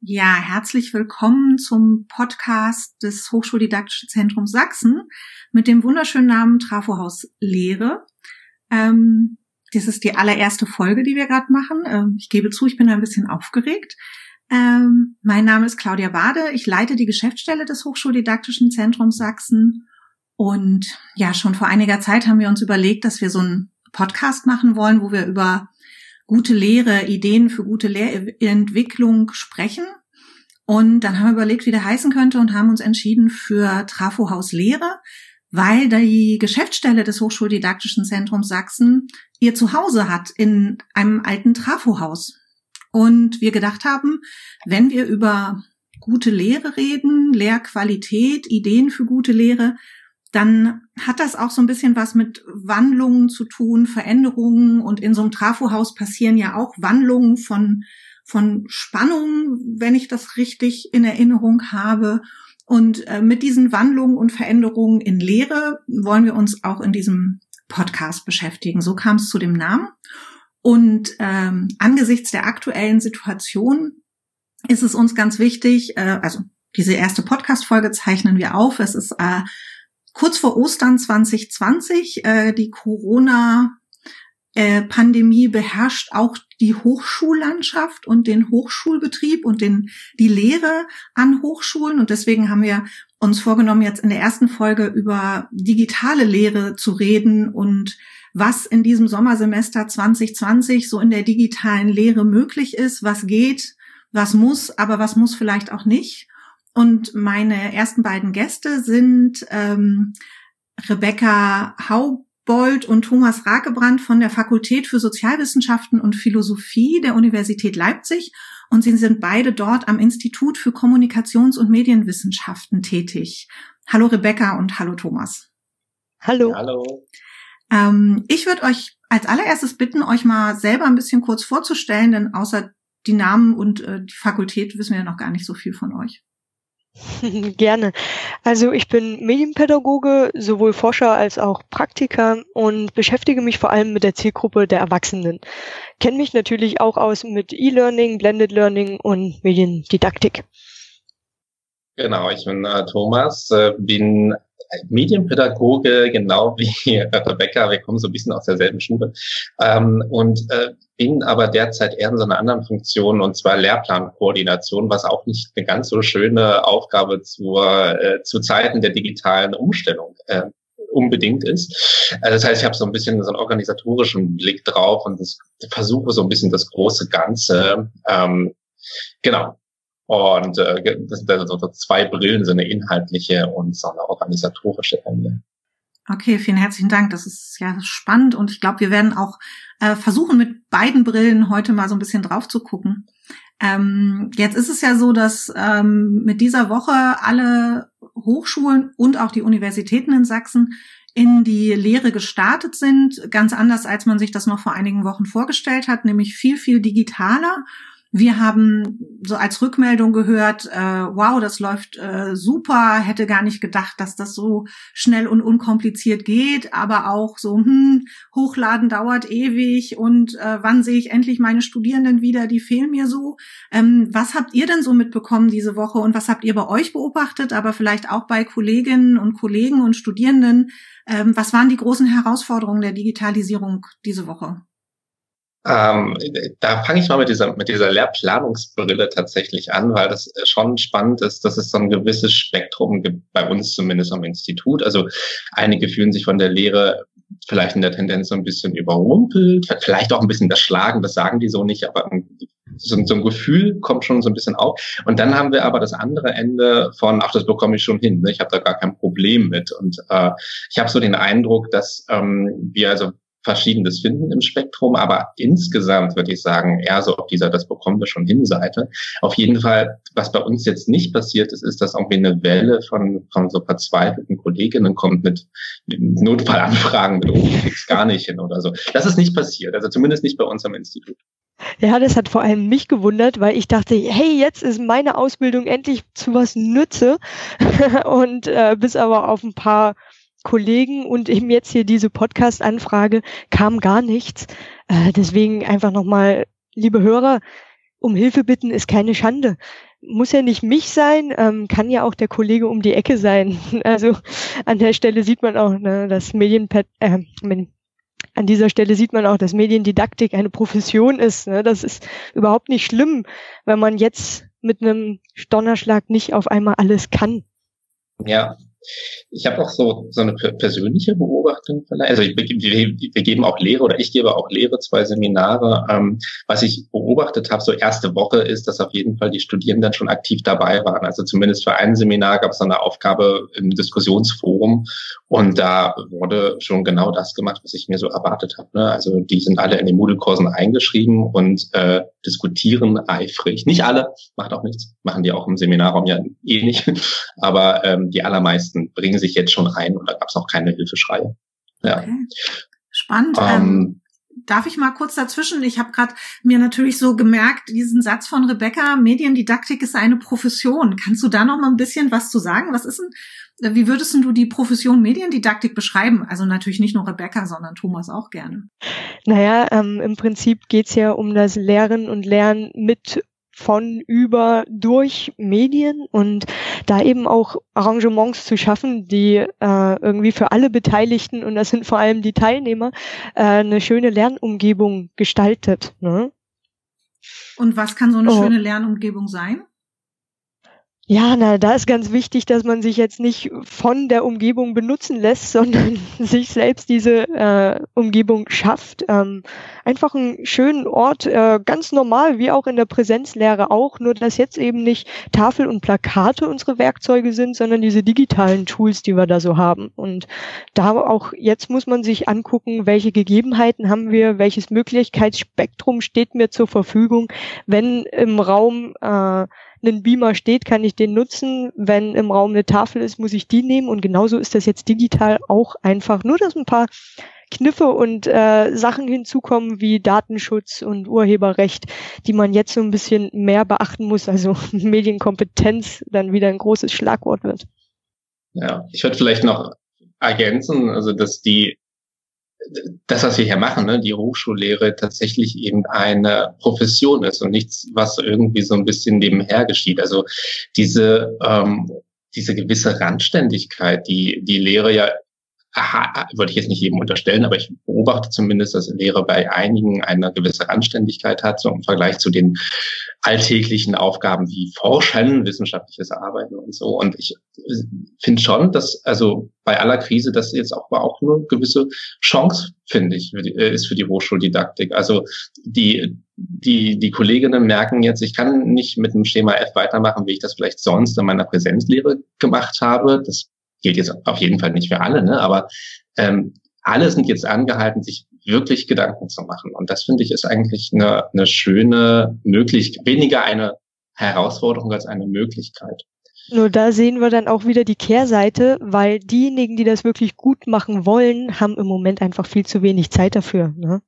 Ja, herzlich willkommen zum Podcast des Hochschuldidaktischen Zentrums Sachsen mit dem wunderschönen Namen Trafohaus Lehre. Ähm, das ist die allererste Folge, die wir gerade machen. Ähm, ich gebe zu, ich bin ein bisschen aufgeregt. Ähm, mein Name ist Claudia Bade. Ich leite die Geschäftsstelle des Hochschuldidaktischen Zentrums Sachsen. Und ja, schon vor einiger Zeit haben wir uns überlegt, dass wir so einen Podcast machen wollen, wo wir über gute Lehre, Ideen für gute Lehrentwicklung sprechen. Und dann haben wir überlegt, wie der heißen könnte und haben uns entschieden für Trafohaus Lehre, weil die Geschäftsstelle des Hochschuldidaktischen Zentrums Sachsen ihr Zuhause hat in einem alten Trafohaus. Und wir gedacht haben, wenn wir über gute Lehre reden, Lehrqualität, Ideen für gute Lehre, dann hat das auch so ein bisschen was mit Wandlungen zu tun, Veränderungen. Und in so einem Trafohaus passieren ja auch Wandlungen von, von Spannungen, wenn ich das richtig in Erinnerung habe. Und äh, mit diesen Wandlungen und Veränderungen in Lehre wollen wir uns auch in diesem Podcast beschäftigen. So kam es zu dem Namen. Und ähm, angesichts der aktuellen Situation ist es uns ganz wichtig, äh, also diese erste Podcast-Folge zeichnen wir auf. Es ist äh, kurz vor Ostern 2020. Äh, die Corona-Pandemie äh, beherrscht auch die Hochschullandschaft und den Hochschulbetrieb und den, die Lehre an Hochschulen. Und deswegen haben wir uns vorgenommen, jetzt in der ersten Folge über digitale Lehre zu reden und was in diesem Sommersemester 2020 so in der digitalen Lehre möglich ist, was geht, was muss, aber was muss vielleicht auch nicht. Und meine ersten beiden Gäste sind ähm, Rebecca Haubold und Thomas Rakebrand von der Fakultät für Sozialwissenschaften und Philosophie der Universität Leipzig. Und sie sind beide dort am Institut für Kommunikations- und Medienwissenschaften tätig. Hallo Rebecca und hallo Thomas. Hallo. Hallo. Ähm, ich würde euch als allererstes bitten, euch mal selber ein bisschen kurz vorzustellen, denn außer die Namen und äh, die Fakultät wissen wir ja noch gar nicht so viel von euch. Gerne. Also ich bin Medienpädagoge, sowohl Forscher als auch Praktiker und beschäftige mich vor allem mit der Zielgruppe der Erwachsenen. Kenne mich natürlich auch aus mit E-Learning, Blended Learning und Mediendidaktik. Genau, ich bin äh, Thomas, äh, bin Medienpädagoge, genau wie Rebecca, wir kommen so ein bisschen aus derselben Schule ähm, und äh, bin aber derzeit eher in so einer anderen Funktion und zwar Lehrplankoordination, was auch nicht eine ganz so schöne Aufgabe zur, äh, zu Zeiten der digitalen Umstellung äh, unbedingt ist. Also das heißt, ich habe so ein bisschen so einen organisatorischen Blick drauf und versuche so ein bisschen das große Ganze. Ähm, genau, und äh, das sind also so zwei Brillen, so eine inhaltliche und so eine organisatorische Ende. Okay, vielen herzlichen Dank. Das ist ja spannend und ich glaube, wir werden auch äh, versuchen, mit beiden Brillen heute mal so ein bisschen drauf zu gucken. Ähm, jetzt ist es ja so, dass ähm, mit dieser Woche alle Hochschulen und auch die Universitäten in Sachsen in die Lehre gestartet sind, ganz anders als man sich das noch vor einigen Wochen vorgestellt hat, nämlich viel, viel digitaler. Wir haben so als Rückmeldung gehört, äh, wow, das läuft äh, super, hätte gar nicht gedacht, dass das so schnell und unkompliziert geht, aber auch so, hm, hochladen dauert ewig und äh, wann sehe ich endlich meine Studierenden wieder, die fehlen mir so. Ähm, was habt ihr denn so mitbekommen diese Woche und was habt ihr bei euch beobachtet, aber vielleicht auch bei Kolleginnen und Kollegen und Studierenden? Ähm, was waren die großen Herausforderungen der Digitalisierung diese Woche? Ähm, da fange ich mal mit dieser, mit dieser Lehrplanungsbrille tatsächlich an, weil das schon spannend ist, dass es so ein gewisses Spektrum gibt, bei uns zumindest am Institut. Also einige fühlen sich von der Lehre vielleicht in der Tendenz so ein bisschen überrumpelt, vielleicht auch ein bisschen erschlagen, das sagen die so nicht, aber so, so ein Gefühl kommt schon so ein bisschen auf. Und dann haben wir aber das andere Ende von, ach, das bekomme ich schon hin, ne? ich habe da gar kein Problem mit. Und äh, ich habe so den Eindruck, dass ähm, wir also Verschiedenes finden im Spektrum, aber insgesamt würde ich sagen, eher so auf dieser, das bekommen wir schon hin Seite. Auf jeden Fall, was bei uns jetzt nicht passiert ist, ist, dass irgendwie eine Welle von, von so verzweifelten Kolleginnen kommt mit Notfallanfragen, mit, oh, ich gar nicht hin oder so. Das ist nicht passiert, also zumindest nicht bei uns am Institut. Ja, das hat vor allem mich gewundert, weil ich dachte, hey, jetzt ist meine Ausbildung endlich zu was nütze und äh, bis aber auf ein paar Kollegen und eben jetzt hier diese Podcast-Anfrage kam gar nichts. Äh, deswegen einfach nochmal, liebe Hörer, um Hilfe bitten ist keine Schande. Muss ja nicht mich sein, ähm, kann ja auch der Kollege um die Ecke sein. Also an der Stelle sieht man auch, ne, dass Medienpad, äh, an dieser Stelle sieht man auch, dass Mediendidaktik eine Profession ist. Ne? Das ist überhaupt nicht schlimm, wenn man jetzt mit einem Donnerschlag nicht auf einmal alles kann. Ja, ich habe auch so, so eine persönliche Beobachtung. Also ich, wir, wir geben auch Lehre oder ich gebe auch Lehre, zwei Seminare. Ähm, was ich beobachtet habe, so erste Woche ist, dass auf jeden Fall die Studierenden schon aktiv dabei waren. Also zumindest für ein Seminar gab es eine Aufgabe im Diskussionsforum und da wurde schon genau das gemacht, was ich mir so erwartet habe. Ne? Also die sind alle in den Moodle-Kursen eingeschrieben und äh, diskutieren eifrig. Nicht alle, macht auch nichts, machen die auch im Seminarraum ja eh nicht, aber ähm, die allermeisten bringen sich jetzt schon rein und da gab es auch keine Hilfeschreie. Ja. Okay. Spannend. Ähm, ähm, darf ich mal kurz dazwischen? Ich habe gerade mir natürlich so gemerkt, diesen Satz von Rebecca, Mediendidaktik ist eine Profession. Kannst du da noch mal ein bisschen was zu sagen? Was ist denn, wie würdest du die Profession Mediendidaktik beschreiben? Also natürlich nicht nur Rebecca, sondern Thomas auch gerne. Naja, ähm, im Prinzip geht's ja um das Lehren und Lernen mit von über durch Medien und da eben auch Arrangements zu schaffen, die äh, irgendwie für alle Beteiligten und das sind vor allem die Teilnehmer äh, eine schöne Lernumgebung gestaltet. Ne? Und was kann so eine oh. schöne Lernumgebung sein? Ja, na, da ist ganz wichtig, dass man sich jetzt nicht von der Umgebung benutzen lässt, sondern sich selbst diese äh, Umgebung schafft. Ähm, einfach einen schönen Ort, äh, ganz normal, wie auch in der Präsenzlehre auch, nur dass jetzt eben nicht Tafel und Plakate unsere Werkzeuge sind, sondern diese digitalen Tools, die wir da so haben. Und da auch jetzt muss man sich angucken, welche Gegebenheiten haben wir, welches Möglichkeitsspektrum steht mir zur Verfügung, wenn im Raum äh, ein Beamer steht, kann ich den nutzen. Wenn im Raum eine Tafel ist, muss ich die nehmen. Und genauso ist das jetzt digital auch einfach. Nur, dass ein paar Kniffe und äh, Sachen hinzukommen wie Datenschutz und Urheberrecht, die man jetzt so ein bisschen mehr beachten muss. Also Medienkompetenz dann wieder ein großes Schlagwort wird. Ja, ich würde vielleicht noch ergänzen, also dass die das, was wir hier machen, ne, die Hochschullehre tatsächlich eben eine Profession ist und nichts, was irgendwie so ein bisschen nebenher geschieht. Also diese, ähm, diese gewisse Randständigkeit, die die Lehre ja würde ich jetzt nicht jedem unterstellen, aber ich beobachte zumindest, dass Lehre bei einigen eine gewisse Anständigkeit hat, so im Vergleich zu den alltäglichen Aufgaben wie Forschen, wissenschaftliches Arbeiten und so. Und ich finde schon, dass also bei aller Krise das jetzt auch war auch eine gewisse Chance, finde ich, äh, ist für die Hochschuldidaktik. Also die die, die Kolleginnen merken jetzt, ich kann nicht mit dem Schema F weitermachen, wie ich das vielleicht sonst in meiner Präsenzlehre gemacht habe. Das gilt jetzt auf jeden Fall nicht für alle, ne? aber ähm, alle sind jetzt angehalten, sich wirklich Gedanken zu machen. Und das finde ich ist eigentlich eine, eine schöne Möglichkeit, weniger eine Herausforderung als eine Möglichkeit. Nur da sehen wir dann auch wieder die Kehrseite, weil diejenigen, die das wirklich gut machen wollen, haben im Moment einfach viel zu wenig Zeit dafür. Ne?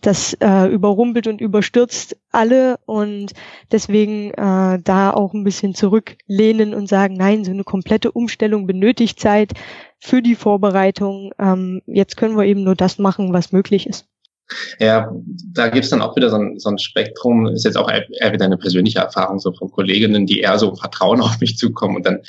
Das äh, überrumpelt und überstürzt alle und deswegen äh, da auch ein bisschen zurücklehnen und sagen, nein, so eine komplette Umstellung benötigt Zeit für die Vorbereitung. Ähm, jetzt können wir eben nur das machen, was möglich ist. Ja, da gibt's dann auch wieder so ein, so ein Spektrum, ist jetzt auch eher wieder eine persönliche Erfahrung so von Kolleginnen, die eher so Vertrauen auf mich zukommen und dann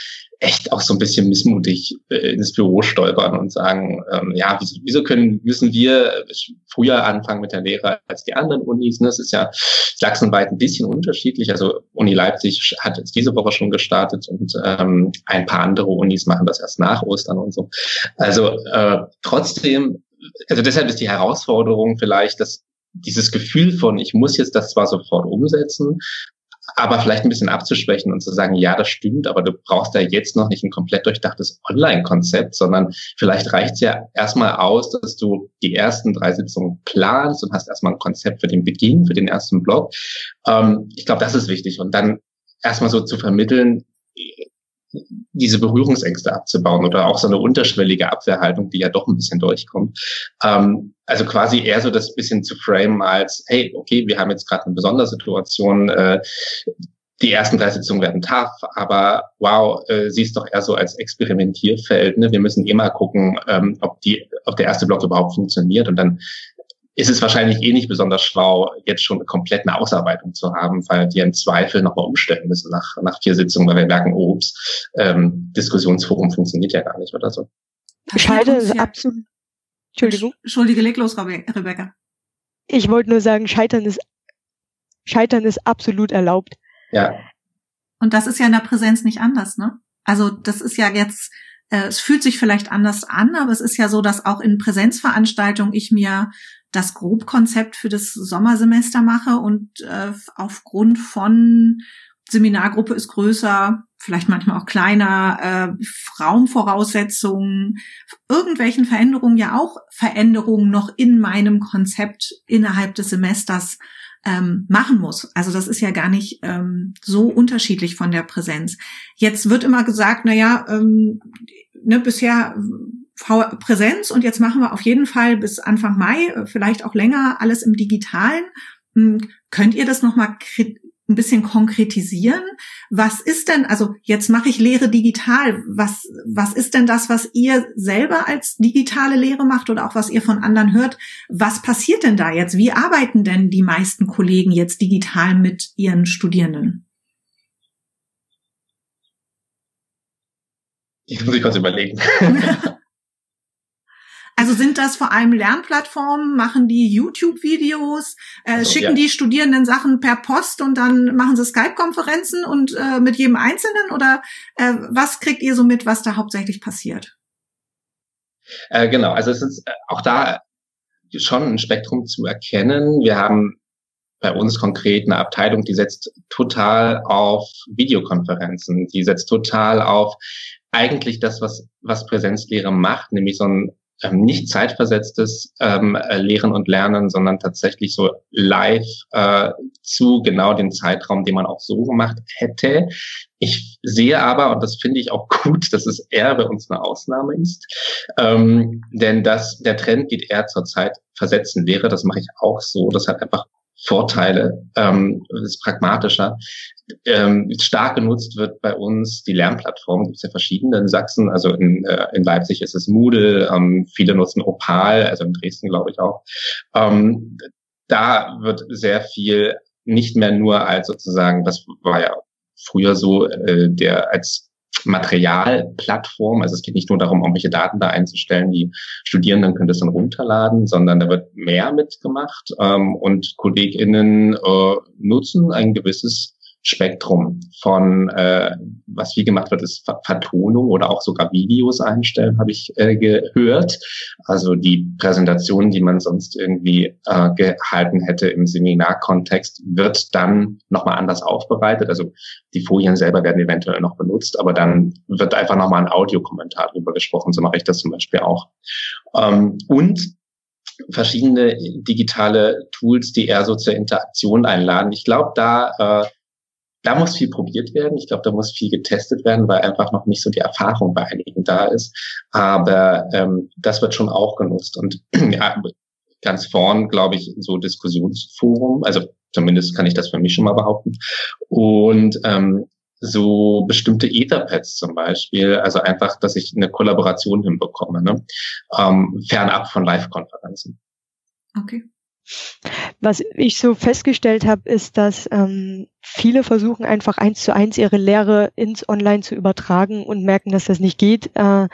echt auch so ein bisschen missmutig äh, ins Büro stolpern und sagen, ähm, ja, wieso, wieso können, müssen wir früher anfangen mit der Lehre als die anderen Unis? Ne? Das ist ja sachsenweit ein bisschen unterschiedlich. Also Uni Leipzig hat jetzt diese Woche schon gestartet und ähm, ein paar andere Unis machen das erst nach Ostern und so. Also äh, trotzdem also deshalb ist die Herausforderung vielleicht, dass dieses Gefühl von, ich muss jetzt das zwar sofort umsetzen, aber vielleicht ein bisschen abzuschwächen und zu sagen, ja, das stimmt, aber du brauchst da jetzt noch nicht ein komplett durchdachtes Online-Konzept, sondern vielleicht reicht es ja erstmal aus, dass du die ersten drei Sitzungen planst und hast erstmal ein Konzept für den Beginn, für den ersten Blog. Ähm, ich glaube, das ist wichtig. Und dann erstmal so zu vermitteln, diese Berührungsängste abzubauen oder auch so eine unterschwellige Abwehrhaltung, die ja doch ein bisschen durchkommt. Ähm, also quasi eher so das bisschen zu frame als, hey, okay, wir haben jetzt gerade eine besondere Situation, äh, die ersten drei Sitzungen werden tough, aber wow, äh, siehst doch eher so als Experimentierfeld. Ne? Wir müssen immer gucken, ähm, ob die, ob der erste Block überhaupt funktioniert und dann ist es wahrscheinlich eh nicht besonders schlau, jetzt schon komplett eine Ausarbeitung zu haben, weil wir im Zweifel nochmal umstellen müssen nach, nach vier Sitzungen, weil wir merken, oh, ups, ähm, Diskussionsforum funktioniert ja gar nicht oder so. Scheide ist absolut. Entschuldigung. Entschuldige, leg los, Rebecca. Ich wollte nur sagen, Scheitern ist, Scheitern ist absolut erlaubt. Ja. Und das ist ja in der Präsenz nicht anders, ne? Also das ist ja jetzt, äh, es fühlt sich vielleicht anders an, aber es ist ja so, dass auch in Präsenzveranstaltungen ich mir das Grobkonzept für das Sommersemester mache und äh, aufgrund von Seminargruppe ist größer, vielleicht manchmal auch kleiner, äh, Raumvoraussetzungen, irgendwelchen Veränderungen ja auch Veränderungen noch in meinem Konzept innerhalb des Semesters ähm, machen muss. Also das ist ja gar nicht ähm, so unterschiedlich von der Präsenz. Jetzt wird immer gesagt, na ja, ähm, ne, bisher Präsenz und jetzt machen wir auf jeden Fall bis Anfang Mai, äh, vielleicht auch länger, alles im Digitalen. Hm, könnt ihr das nochmal ein bisschen konkretisieren? Was ist denn, also jetzt mache ich Lehre digital. Was, was ist denn das, was ihr selber als digitale Lehre macht oder auch was ihr von anderen hört? Was passiert denn da jetzt? Wie arbeiten denn die meisten Kollegen jetzt digital mit ihren Studierenden? Ich muss ich kurz überlegen. Also sind das vor allem Lernplattformen? Machen die YouTube-Videos? Äh, also, schicken ja. die Studierenden Sachen per Post und dann machen sie Skype-Konferenzen und äh, mit jedem Einzelnen? Oder äh, was kriegt ihr so mit, was da hauptsächlich passiert? Äh, genau, also es ist auch da schon ein Spektrum zu erkennen. Wir haben bei uns konkret eine Abteilung, die setzt total auf Videokonferenzen, die setzt total auf eigentlich das, was, was Präsenzlehre macht, nämlich so ein ähm, nicht zeitversetztes ähm, äh, Lehren und Lernen, sondern tatsächlich so live äh, zu genau dem Zeitraum, den man auch so gemacht hätte. Ich sehe aber, und das finde ich auch gut, dass es eher bei uns eine Ausnahme ist, ähm, denn das, der Trend geht eher zur Zeit versetzen Lehre. Das mache ich auch so. Das hat einfach Vorteile, ähm, ist pragmatischer. Ähm, stark genutzt wird bei uns die Lernplattform, gibt es ja verschiedene in Sachsen, also in, äh, in Leipzig ist es Moodle, ähm, viele nutzen Opal, also in Dresden glaube ich auch. Ähm, da wird sehr viel nicht mehr nur als sozusagen, das war ja früher so, äh, der als Materialplattform. Also es geht nicht nur darum, irgendwelche Daten da einzustellen. Die Studierenden können das dann runterladen, sondern da wird mehr mitgemacht ähm, und KollegInnen äh, nutzen ein gewisses Spektrum von, äh, was viel gemacht wird, ist Vertonung oder auch sogar Videos einstellen, habe ich äh, gehört. Also die Präsentation, die man sonst irgendwie äh, gehalten hätte im Seminarkontext, wird dann nochmal anders aufbereitet. Also die Folien selber werden eventuell noch benutzt, aber dann wird einfach nochmal ein Audiokommentar drüber gesprochen. So mache ich das zum Beispiel auch. Ähm, und verschiedene digitale Tools, die eher so zur Interaktion einladen. Ich glaube, da äh, da muss viel probiert werden. Ich glaube, da muss viel getestet werden, weil einfach noch nicht so die Erfahrung bei einigen da ist. Aber ähm, das wird schon auch genutzt. Und ja, ganz vorn, glaube ich, so Diskussionsforum. Also zumindest kann ich das für mich schon mal behaupten. Und ähm, so bestimmte Etherpads zum Beispiel, also einfach, dass ich eine Kollaboration hinbekomme, ne? ähm, fernab von Live-Konferenzen. Okay. Was ich so festgestellt habe, ist, dass ähm, viele versuchen einfach eins zu eins ihre Lehre ins Online zu übertragen und merken, dass das nicht geht. Äh,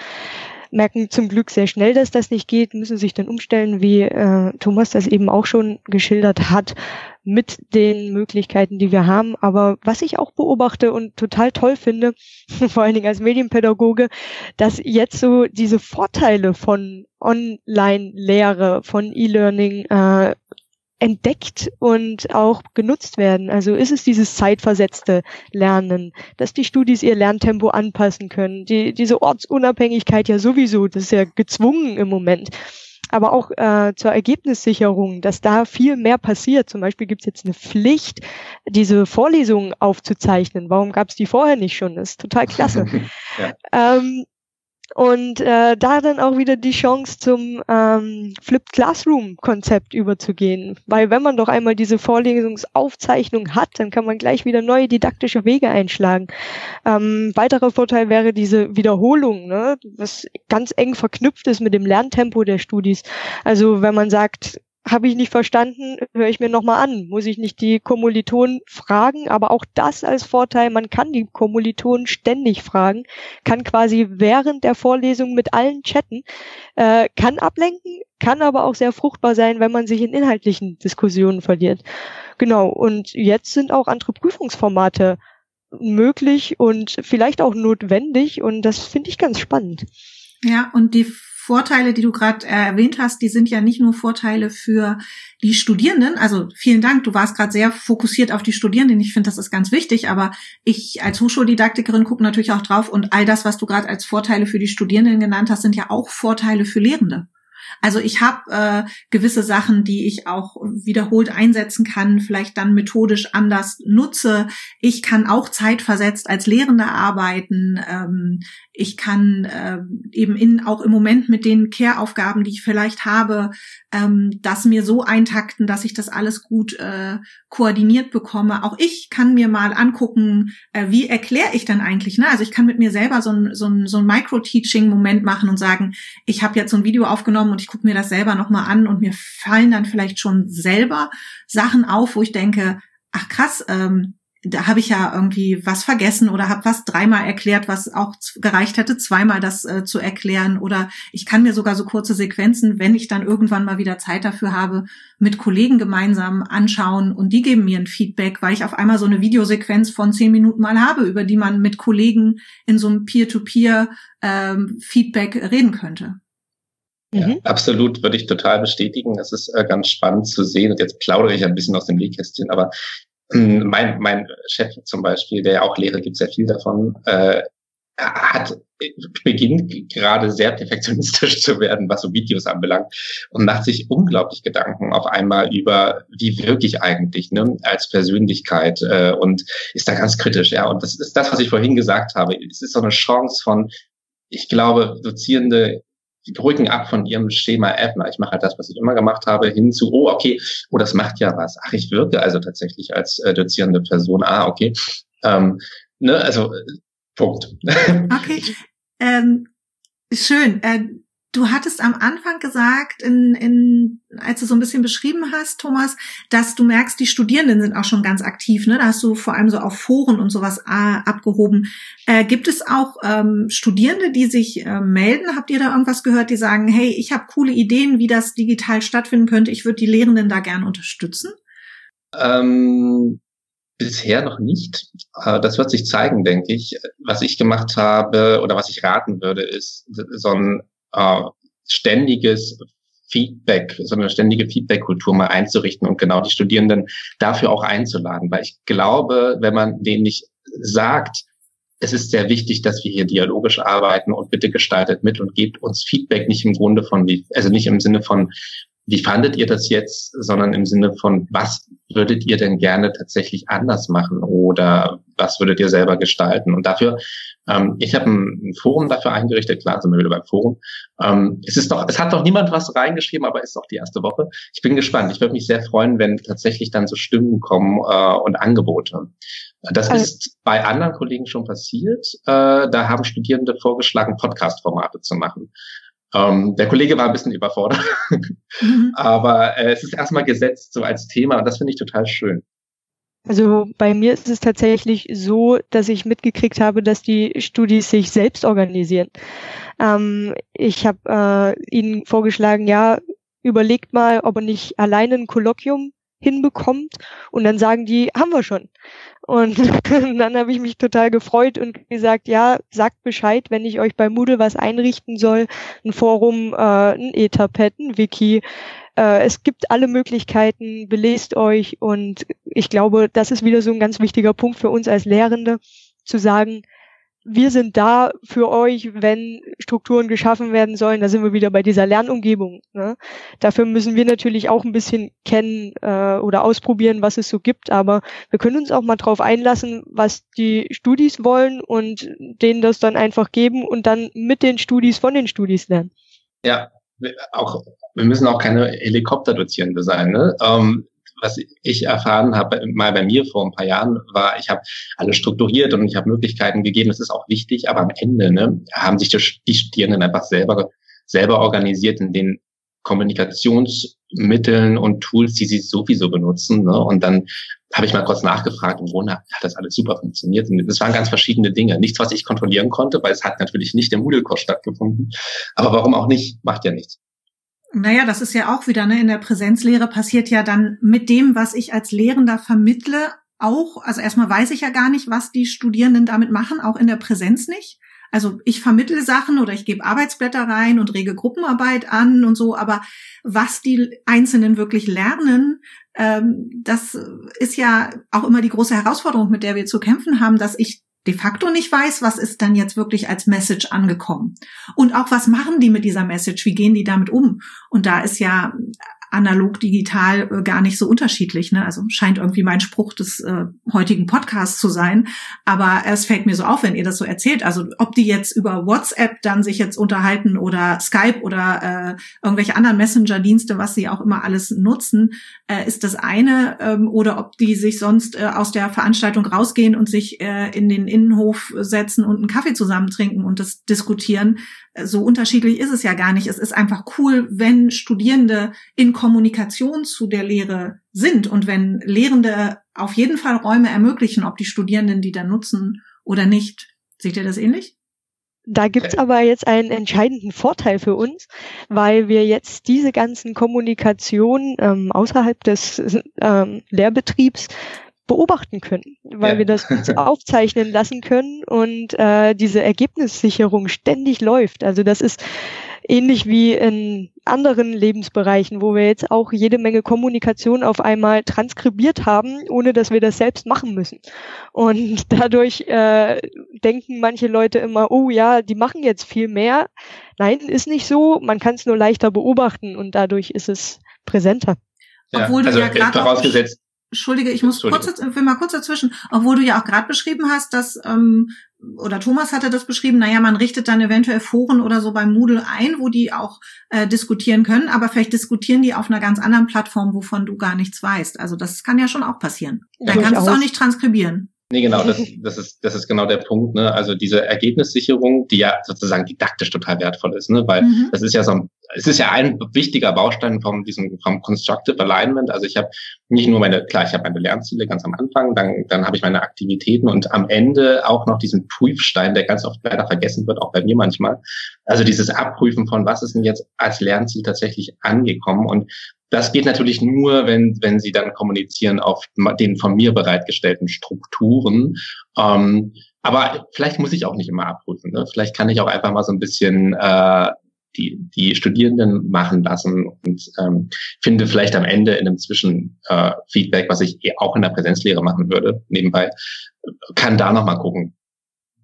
merken zum Glück sehr schnell, dass das nicht geht, müssen sich dann umstellen, wie äh, Thomas das eben auch schon geschildert hat, mit den Möglichkeiten, die wir haben. Aber was ich auch beobachte und total toll finde, vor allen Dingen als Medienpädagoge, dass jetzt so diese Vorteile von Online-Lehre, von E-Learning äh, entdeckt und auch genutzt werden. Also ist es dieses zeitversetzte Lernen, dass die Studis ihr Lerntempo anpassen können, die, diese Ortsunabhängigkeit ja sowieso, das ist ja gezwungen im Moment. Aber auch äh, zur Ergebnissicherung, dass da viel mehr passiert. Zum Beispiel gibt es jetzt eine Pflicht, diese Vorlesungen aufzuzeichnen. Warum gab es die vorher nicht schon? Das ist total klasse. ja. ähm, und äh, da dann auch wieder die Chance zum ähm, Flipped Classroom Konzept überzugehen. Weil wenn man doch einmal diese Vorlesungsaufzeichnung hat, dann kann man gleich wieder neue didaktische Wege einschlagen. Ähm, weiterer Vorteil wäre diese Wiederholung, ne, was ganz eng verknüpft ist mit dem Lerntempo der Studis. Also wenn man sagt, habe ich nicht verstanden, höre ich mir nochmal an. Muss ich nicht die Kommilitonen fragen, aber auch das als Vorteil, man kann die Kommilitonen ständig fragen, kann quasi während der Vorlesung mit allen chatten, äh, kann ablenken, kann aber auch sehr fruchtbar sein, wenn man sich in inhaltlichen Diskussionen verliert. Genau, und jetzt sind auch andere Prüfungsformate möglich und vielleicht auch notwendig und das finde ich ganz spannend. Ja, und die Vorteile, die du gerade äh, erwähnt hast, die sind ja nicht nur Vorteile für die Studierenden. Also vielen Dank, du warst gerade sehr fokussiert auf die Studierenden. Ich finde, das ist ganz wichtig, aber ich als Hochschuldidaktikerin gucke natürlich auch drauf und all das, was du gerade als Vorteile für die Studierenden genannt hast, sind ja auch Vorteile für Lehrende. Also ich habe äh, gewisse Sachen, die ich auch wiederholt einsetzen kann, vielleicht dann methodisch anders nutze. Ich kann auch zeitversetzt als Lehrende arbeiten. Ähm, ich kann äh, eben in, auch im Moment mit den Care-Aufgaben, die ich vielleicht habe, ähm, das mir so eintakten, dass ich das alles gut äh, koordiniert bekomme. Auch ich kann mir mal angucken, äh, wie erkläre ich dann eigentlich. Ne? Also ich kann mit mir selber so ein, so ein, so ein Micro-Teaching-Moment machen und sagen, ich habe jetzt so ein Video aufgenommen und ich gucke mir das selber nochmal an und mir fallen dann vielleicht schon selber Sachen auf, wo ich denke, ach krass, ähm, da habe ich ja irgendwie was vergessen oder habe was dreimal erklärt, was auch gereicht hätte, zweimal das äh, zu erklären. Oder ich kann mir sogar so kurze Sequenzen, wenn ich dann irgendwann mal wieder Zeit dafür habe, mit Kollegen gemeinsam anschauen und die geben mir ein Feedback, weil ich auf einmal so eine Videosequenz von zehn Minuten mal habe, über die man mit Kollegen in so einem Peer-to-Peer-Feedback ähm, reden könnte. Ja, mhm. absolut, würde ich total bestätigen. Das ist äh, ganz spannend zu sehen. Und jetzt plaudere ich ein bisschen aus dem Nähkästchen, aber mein, mein Chef zum Beispiel, der ja auch Lehre gibt, sehr viel davon, äh, hat beginnt gerade sehr perfektionistisch zu werden, was so Videos anbelangt und macht sich unglaublich Gedanken auf einmal über, wie wirklich eigentlich ne, als Persönlichkeit äh, und ist da ganz kritisch. Ja, und das ist das, was ich vorhin gesagt habe. Es ist so eine Chance von, ich glaube, Dozierende rücken ab von ihrem Schema Ebner. Ich mache halt das, was ich immer gemacht habe, hin zu, oh, okay, oh, das macht ja was. Ach, ich wirke also tatsächlich als äh, dozierende Person. Ah, okay. Ähm, ne, also, Punkt. Okay. Ähm, schön. Äh, Du hattest am Anfang gesagt, in, in, als du so ein bisschen beschrieben hast, Thomas, dass du merkst, die Studierenden sind auch schon ganz aktiv. Ne? Da hast du vor allem so auf Foren und sowas äh, abgehoben. Äh, gibt es auch ähm, Studierende, die sich äh, melden? Habt ihr da irgendwas gehört, die sagen, hey, ich habe coole Ideen, wie das digital stattfinden könnte. Ich würde die Lehrenden da gerne unterstützen? Ähm, bisher noch nicht. Äh, das wird sich zeigen, denke ich. Was ich gemacht habe oder was ich raten würde, ist so ein äh, ständiges Feedback, so eine ständige Feedback-Kultur mal einzurichten und genau die Studierenden dafür auch einzuladen. Weil ich glaube, wenn man denen nicht sagt, es ist sehr wichtig, dass wir hier dialogisch arbeiten und bitte gestaltet mit und gebt uns Feedback nicht im Grunde von, also nicht im Sinne von, wie fandet ihr das jetzt, sondern im Sinne von, was würdet ihr denn gerne tatsächlich anders machen oder was würdet ihr selber gestalten? Und dafür, ähm, ich habe ein, Forum dafür eingerichtet, klar sind wir wieder beim Forum. Ähm, es ist doch, es hat doch niemand was reingeschrieben, aber es ist auch die erste Woche. Ich bin gespannt. Ich würde mich sehr freuen, wenn tatsächlich dann so Stimmen kommen äh, und Angebote. Das also, ist bei anderen Kollegen schon passiert. Äh, da haben Studierende vorgeschlagen, Podcast-Formate zu machen. Ähm, der Kollege war ein bisschen überfordert, mhm. aber äh, es ist erstmal gesetzt so als Thema und das finde ich total schön. Also bei mir ist es tatsächlich so, dass ich mitgekriegt habe, dass die Studis sich selbst organisieren. Ähm, ich habe äh, ihnen vorgeschlagen, ja, überlegt mal, ob er nicht alleine ein Kolloquium hinbekommt und dann sagen die, haben wir schon. Und dann habe ich mich total gefreut und gesagt, ja, sagt Bescheid, wenn ich euch bei Moodle was einrichten soll, ein Forum, äh, ein Etherpad, ein Wiki. Äh, es gibt alle Möglichkeiten, belest euch und ich glaube, das ist wieder so ein ganz wichtiger Punkt für uns als Lehrende, zu sagen, wir sind da für euch, wenn Strukturen geschaffen werden sollen. Da sind wir wieder bei dieser Lernumgebung. Ne? Dafür müssen wir natürlich auch ein bisschen kennen äh, oder ausprobieren, was es so gibt. Aber wir können uns auch mal drauf einlassen, was die Studis wollen und denen das dann einfach geben und dann mit den Studis von den Studis lernen. Ja, auch wir müssen auch keine Helikopterdozierende sein. Ne? Ähm, was ich erfahren habe, mal bei mir vor ein paar Jahren, war, ich habe alles strukturiert und ich habe Möglichkeiten gegeben. Das ist auch wichtig, aber am Ende ne, haben sich die Studierenden einfach selber selber organisiert in den Kommunikations Mitteln und Tools, die sie sowieso benutzen. Ne? Und dann habe ich mal kurz nachgefragt und wundert, hat das alles super funktioniert. Und das waren ganz verschiedene Dinge. Nichts, was ich kontrollieren konnte, weil es hat natürlich nicht im Moodle-Kurs stattgefunden. Aber warum auch nicht? Macht ja nichts. Naja, das ist ja auch wieder, ne, in der Präsenzlehre passiert ja dann mit dem, was ich als Lehrender vermittle, auch, also erstmal weiß ich ja gar nicht, was die Studierenden damit machen, auch in der Präsenz nicht. Also ich vermittle Sachen oder ich gebe Arbeitsblätter rein und rege Gruppenarbeit an und so, aber was die Einzelnen wirklich lernen, ähm, das ist ja auch immer die große Herausforderung, mit der wir zu kämpfen haben, dass ich de facto nicht weiß, was ist dann jetzt wirklich als Message angekommen. Und auch was machen die mit dieser Message, wie gehen die damit um? Und da ist ja analog digital äh, gar nicht so unterschiedlich. Ne? Also scheint irgendwie mein Spruch des äh, heutigen Podcasts zu sein. Aber es fällt mir so auf, wenn ihr das so erzählt. Also ob die jetzt über WhatsApp dann sich jetzt unterhalten oder Skype oder äh, irgendwelche anderen Messenger-Dienste, was sie auch immer alles nutzen, äh, ist das eine. Ähm, oder ob die sich sonst äh, aus der Veranstaltung rausgehen und sich äh, in den Innenhof setzen und einen Kaffee zusammen trinken und das diskutieren so unterschiedlich ist es ja gar nicht. Es ist einfach cool, wenn Studierende in Kommunikation zu der Lehre sind und wenn Lehrende auf jeden Fall Räume ermöglichen, ob die Studierenden die dann nutzen oder nicht. Seht ihr das ähnlich? Da gibt's aber jetzt einen entscheidenden Vorteil für uns, weil wir jetzt diese ganzen Kommunikationen ähm, außerhalb des ähm, Lehrbetriebs beobachten können, weil ja. wir das aufzeichnen lassen können und äh, diese Ergebnissicherung ständig läuft. Also das ist ähnlich wie in anderen Lebensbereichen, wo wir jetzt auch jede Menge Kommunikation auf einmal transkribiert haben, ohne dass wir das selbst machen müssen. Und dadurch äh, denken manche Leute immer, oh ja, die machen jetzt viel mehr. Nein, ist nicht so. Man kann es nur leichter beobachten und dadurch ist es präsenter. Ja, Obwohl du also ja gerade vorausgesetzt, Entschuldige, ich muss kurz, will mal kurz dazwischen, obwohl du ja auch gerade beschrieben hast, dass, ähm, oder Thomas hatte das beschrieben, naja, man richtet dann eventuell Foren oder so beim Moodle ein, wo die auch äh, diskutieren können, aber vielleicht diskutieren die auf einer ganz anderen Plattform, wovon du gar nichts weißt. Also das kann ja schon auch passieren. Dann ja, kannst du es auch nicht transkribieren. Nee, genau, das, das, ist, das ist genau der Punkt. Ne? Also diese Ergebnissicherung, die ja sozusagen didaktisch total wertvoll ist, ne? weil mhm. das ist ja so ein, es ist ja ein wichtiger Baustein vom diesem vom Constructive Alignment. Also ich habe nicht nur meine, klar, ich habe meine Lernziele ganz am Anfang, dann, dann habe ich meine Aktivitäten und am Ende auch noch diesen Prüfstein, der ganz oft leider vergessen wird, auch bei mir manchmal. Also dieses Abprüfen von, was ist denn jetzt als Lernziel tatsächlich angekommen und das geht natürlich nur, wenn, wenn sie dann kommunizieren auf den von mir bereitgestellten Strukturen. Ähm, aber vielleicht muss ich auch nicht immer abprüfen. Ne? Vielleicht kann ich auch einfach mal so ein bisschen äh, die, die Studierenden machen lassen und ähm, finde vielleicht am Ende in einem Zwischenfeedback, äh, was ich eh auch in der Präsenzlehre machen würde, nebenbei, kann da nochmal gucken,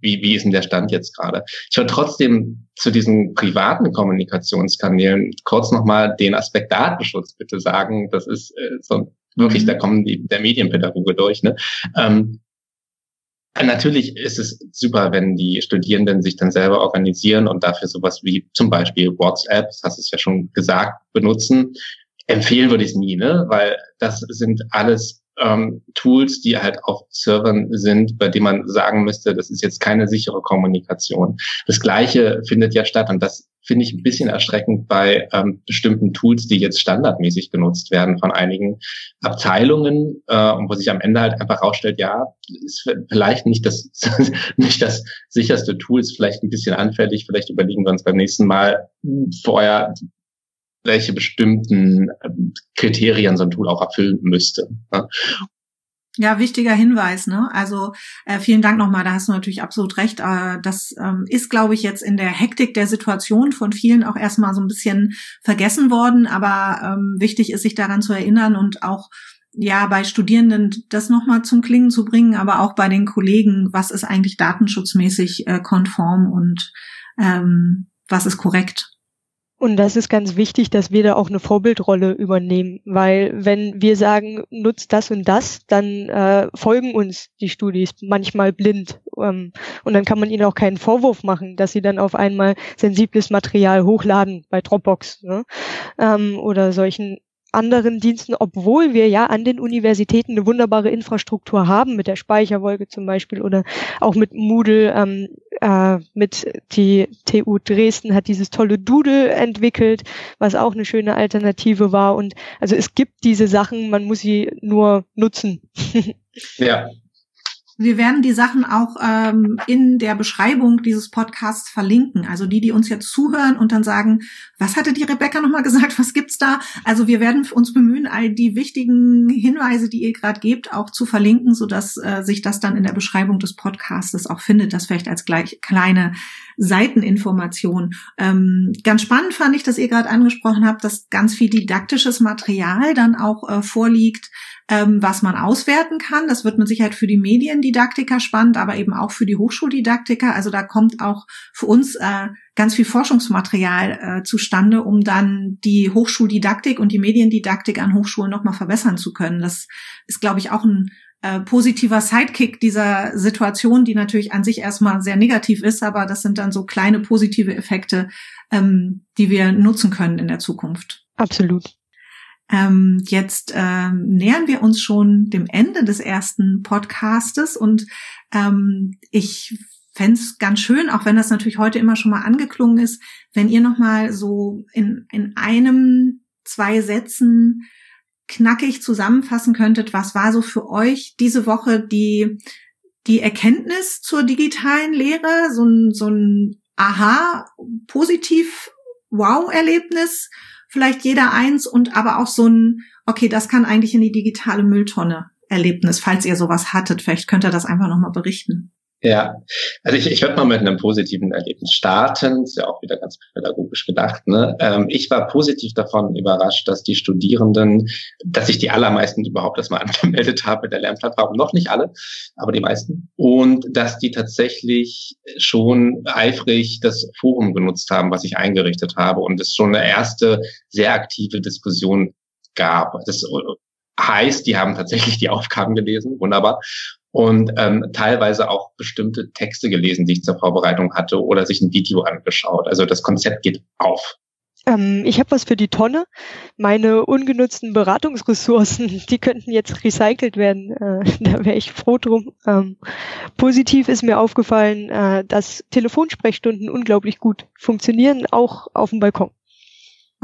wie, wie ist denn der Stand jetzt gerade? Ich würde trotzdem zu diesen privaten Kommunikationskanälen kurz nochmal den Aspekt Datenschutz bitte sagen. Das ist äh, so wirklich, mhm. da kommen die, der Medienpädagoge durch. Ne? Ähm, Natürlich ist es super, wenn die Studierenden sich dann selber organisieren und dafür sowas wie zum Beispiel WhatsApp, das hast du es ja schon gesagt, benutzen. Empfehlen würde ich es nie, ne? weil das sind alles ähm, Tools, die halt auf Servern sind, bei denen man sagen müsste, das ist jetzt keine sichere Kommunikation. Das Gleiche findet ja statt und das finde ich ein bisschen erschreckend bei ähm, bestimmten Tools, die jetzt standardmäßig genutzt werden von einigen Abteilungen äh, und wo sich am Ende halt einfach rausstellt, ja, ist vielleicht nicht das nicht das sicherste Tool, ist vielleicht ein bisschen anfällig, vielleicht überlegen wir uns beim nächsten Mal vorher welche bestimmten ähm, Kriterien so ein Tool auch erfüllen müsste. Ne? Ja, wichtiger Hinweis. Ne? Also äh, vielen Dank nochmal, da hast du natürlich absolut recht. Äh, das ähm, ist, glaube ich, jetzt in der Hektik der Situation von vielen auch erstmal so ein bisschen vergessen worden. Aber ähm, wichtig ist, sich daran zu erinnern und auch ja bei Studierenden das nochmal zum Klingen zu bringen, aber auch bei den Kollegen, was ist eigentlich datenschutzmäßig äh, konform und ähm, was ist korrekt. Und das ist ganz wichtig, dass wir da auch eine Vorbildrolle übernehmen, weil wenn wir sagen, nutzt das und das, dann äh, folgen uns die Studis manchmal blind. Ähm, und dann kann man ihnen auch keinen Vorwurf machen, dass sie dann auf einmal sensibles Material hochladen bei Dropbox ne? ähm, oder solchen anderen Diensten, obwohl wir ja an den Universitäten eine wunderbare Infrastruktur haben, mit der Speicherwolke zum Beispiel oder auch mit Moodle, ähm, äh, mit die TU Dresden hat dieses tolle Doodle entwickelt, was auch eine schöne Alternative war. Und also es gibt diese Sachen, man muss sie nur nutzen. ja, wir werden die Sachen auch ähm, in der Beschreibung dieses Podcasts verlinken. Also die, die uns jetzt zuhören und dann sagen, was hatte die Rebecca nochmal gesagt, was gibt's da? Also wir werden uns bemühen, all die wichtigen Hinweise, die ihr gerade gebt, auch zu verlinken, sodass äh, sich das dann in der Beschreibung des Podcasts auch findet. Das vielleicht als gleich kleine Seiteninformation. Ähm, ganz spannend fand ich, dass ihr gerade angesprochen habt, dass ganz viel didaktisches Material dann auch äh, vorliegt ähm, was man auswerten kann. Das wird mit Sicherheit für die Mediendidaktiker spannend, aber eben auch für die Hochschuldidaktiker. Also da kommt auch für uns äh, ganz viel Forschungsmaterial äh, zustande, um dann die Hochschuldidaktik und die Mediendidaktik an Hochschulen nochmal verbessern zu können. Das ist, glaube ich, auch ein äh, positiver Sidekick dieser Situation, die natürlich an sich erstmal sehr negativ ist, aber das sind dann so kleine positive Effekte, ähm, die wir nutzen können in der Zukunft. Absolut. Ähm, jetzt ähm, nähern wir uns schon dem Ende des ersten Podcastes und ähm, ich fände ganz schön, auch wenn das natürlich heute immer schon mal angeklungen ist, wenn ihr nochmal so in, in einem, zwei Sätzen knackig zusammenfassen könntet, was war so für euch diese Woche die, die Erkenntnis zur digitalen Lehre, so ein, so ein Aha, positiv Wow-Erlebnis vielleicht jeder eins und aber auch so ein, okay, das kann eigentlich in die digitale Mülltonne Erlebnis, falls ihr sowas hattet. Vielleicht könnt ihr das einfach nochmal berichten. Ja, also ich, ich würde mal mit einem positiven Erlebnis starten. Ist ja auch wieder ganz pädagogisch gedacht. Ne? Ähm, ich war positiv davon überrascht, dass die Studierenden, dass sich die allermeisten überhaupt erstmal angemeldet haben mit der Lernplattform. Noch nicht alle, aber die meisten. Und dass die tatsächlich schon eifrig das Forum genutzt haben, was ich eingerichtet habe. Und es schon eine erste sehr aktive Diskussion gab. Das heißt, die haben tatsächlich die Aufgaben gelesen, wunderbar und ähm, teilweise auch bestimmte Texte gelesen, die ich zur Vorbereitung hatte oder sich ein Video angeschaut. Also das Konzept geht auf. Ähm, ich habe was für die Tonne. Meine ungenutzten Beratungsressourcen, die könnten jetzt recycelt werden. Äh, da wäre ich froh drum. Ähm, positiv ist mir aufgefallen, äh, dass Telefonsprechstunden unglaublich gut funktionieren, auch auf dem Balkon.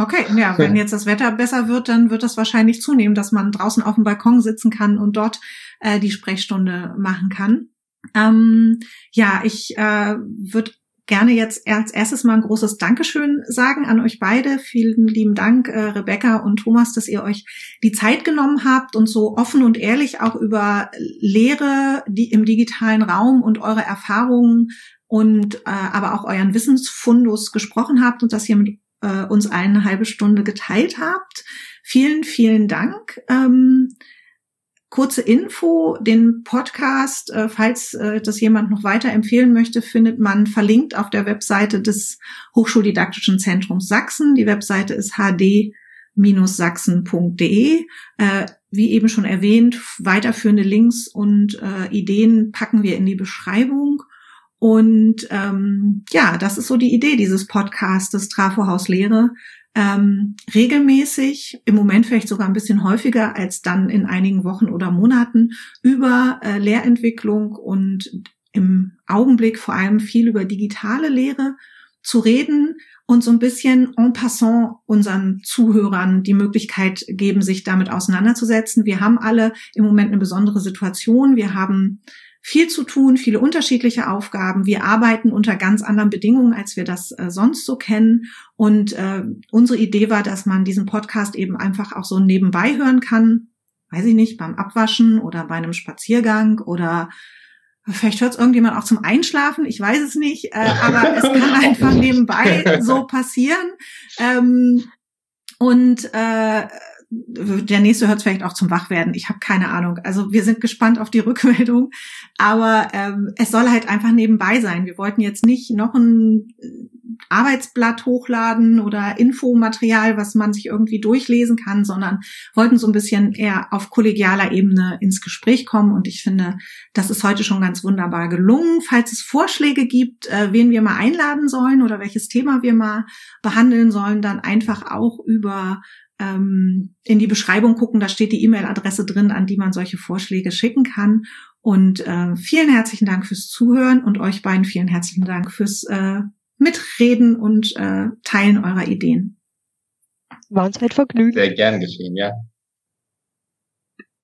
Okay, ja, wenn jetzt das Wetter besser wird, dann wird das wahrscheinlich zunehmen, dass man draußen auf dem Balkon sitzen kann und dort äh, die Sprechstunde machen kann. Ähm, ja, ich äh, würde gerne jetzt als erstes mal ein großes Dankeschön sagen an euch beide. Vielen lieben Dank, äh, Rebecca und Thomas, dass ihr euch die Zeit genommen habt und so offen und ehrlich auch über Lehre die im digitalen Raum und eure Erfahrungen und äh, aber auch euren Wissensfundus gesprochen habt und das hier mit äh, uns eine halbe Stunde geteilt habt. Vielen, vielen Dank. Ähm, kurze Info, den Podcast, äh, falls äh, das jemand noch weiter empfehlen möchte, findet man verlinkt auf der Webseite des Hochschuldidaktischen Zentrums Sachsen. Die Webseite ist hd-sachsen.de. Äh, wie eben schon erwähnt, weiterführende Links und äh, Ideen packen wir in die Beschreibung. Und ähm, ja, das ist so die Idee dieses Podcasts, des Trafohaus Lehre. Ähm, regelmäßig, im Moment vielleicht sogar ein bisschen häufiger als dann in einigen Wochen oder Monaten, über äh, Lehrentwicklung und im Augenblick vor allem viel über digitale Lehre zu reden und so ein bisschen en passant unseren Zuhörern die Möglichkeit geben, sich damit auseinanderzusetzen. Wir haben alle im Moment eine besondere Situation. Wir haben viel zu tun, viele unterschiedliche Aufgaben. Wir arbeiten unter ganz anderen Bedingungen, als wir das äh, sonst so kennen. Und äh, unsere Idee war, dass man diesen Podcast eben einfach auch so nebenbei hören kann. Weiß ich nicht, beim Abwaschen oder bei einem Spaziergang oder Vielleicht hört es irgendjemand auch zum Einschlafen, ich weiß es nicht, äh, aber es kann einfach nebenbei so passieren. Ähm, und äh, der nächste hört vielleicht auch zum Wachwerden. Ich habe keine Ahnung. Also wir sind gespannt auf die Rückmeldung. Aber ähm, es soll halt einfach nebenbei sein. Wir wollten jetzt nicht noch ein Arbeitsblatt hochladen oder Infomaterial, was man sich irgendwie durchlesen kann, sondern wollten so ein bisschen eher auf kollegialer Ebene ins Gespräch kommen. Und ich finde, das ist heute schon ganz wunderbar gelungen. Falls es Vorschläge gibt, äh, wen wir mal einladen sollen oder welches Thema wir mal behandeln sollen, dann einfach auch über ähm, in die Beschreibung gucken, da steht die E-Mail-Adresse drin, an die man solche Vorschläge schicken kann. Und äh, vielen herzlichen Dank fürs Zuhören und euch beiden vielen herzlichen Dank fürs äh, Mitreden und äh, Teilen eurer Ideen. War uns ein Vergnügen. Sehr gern geschehen, ja.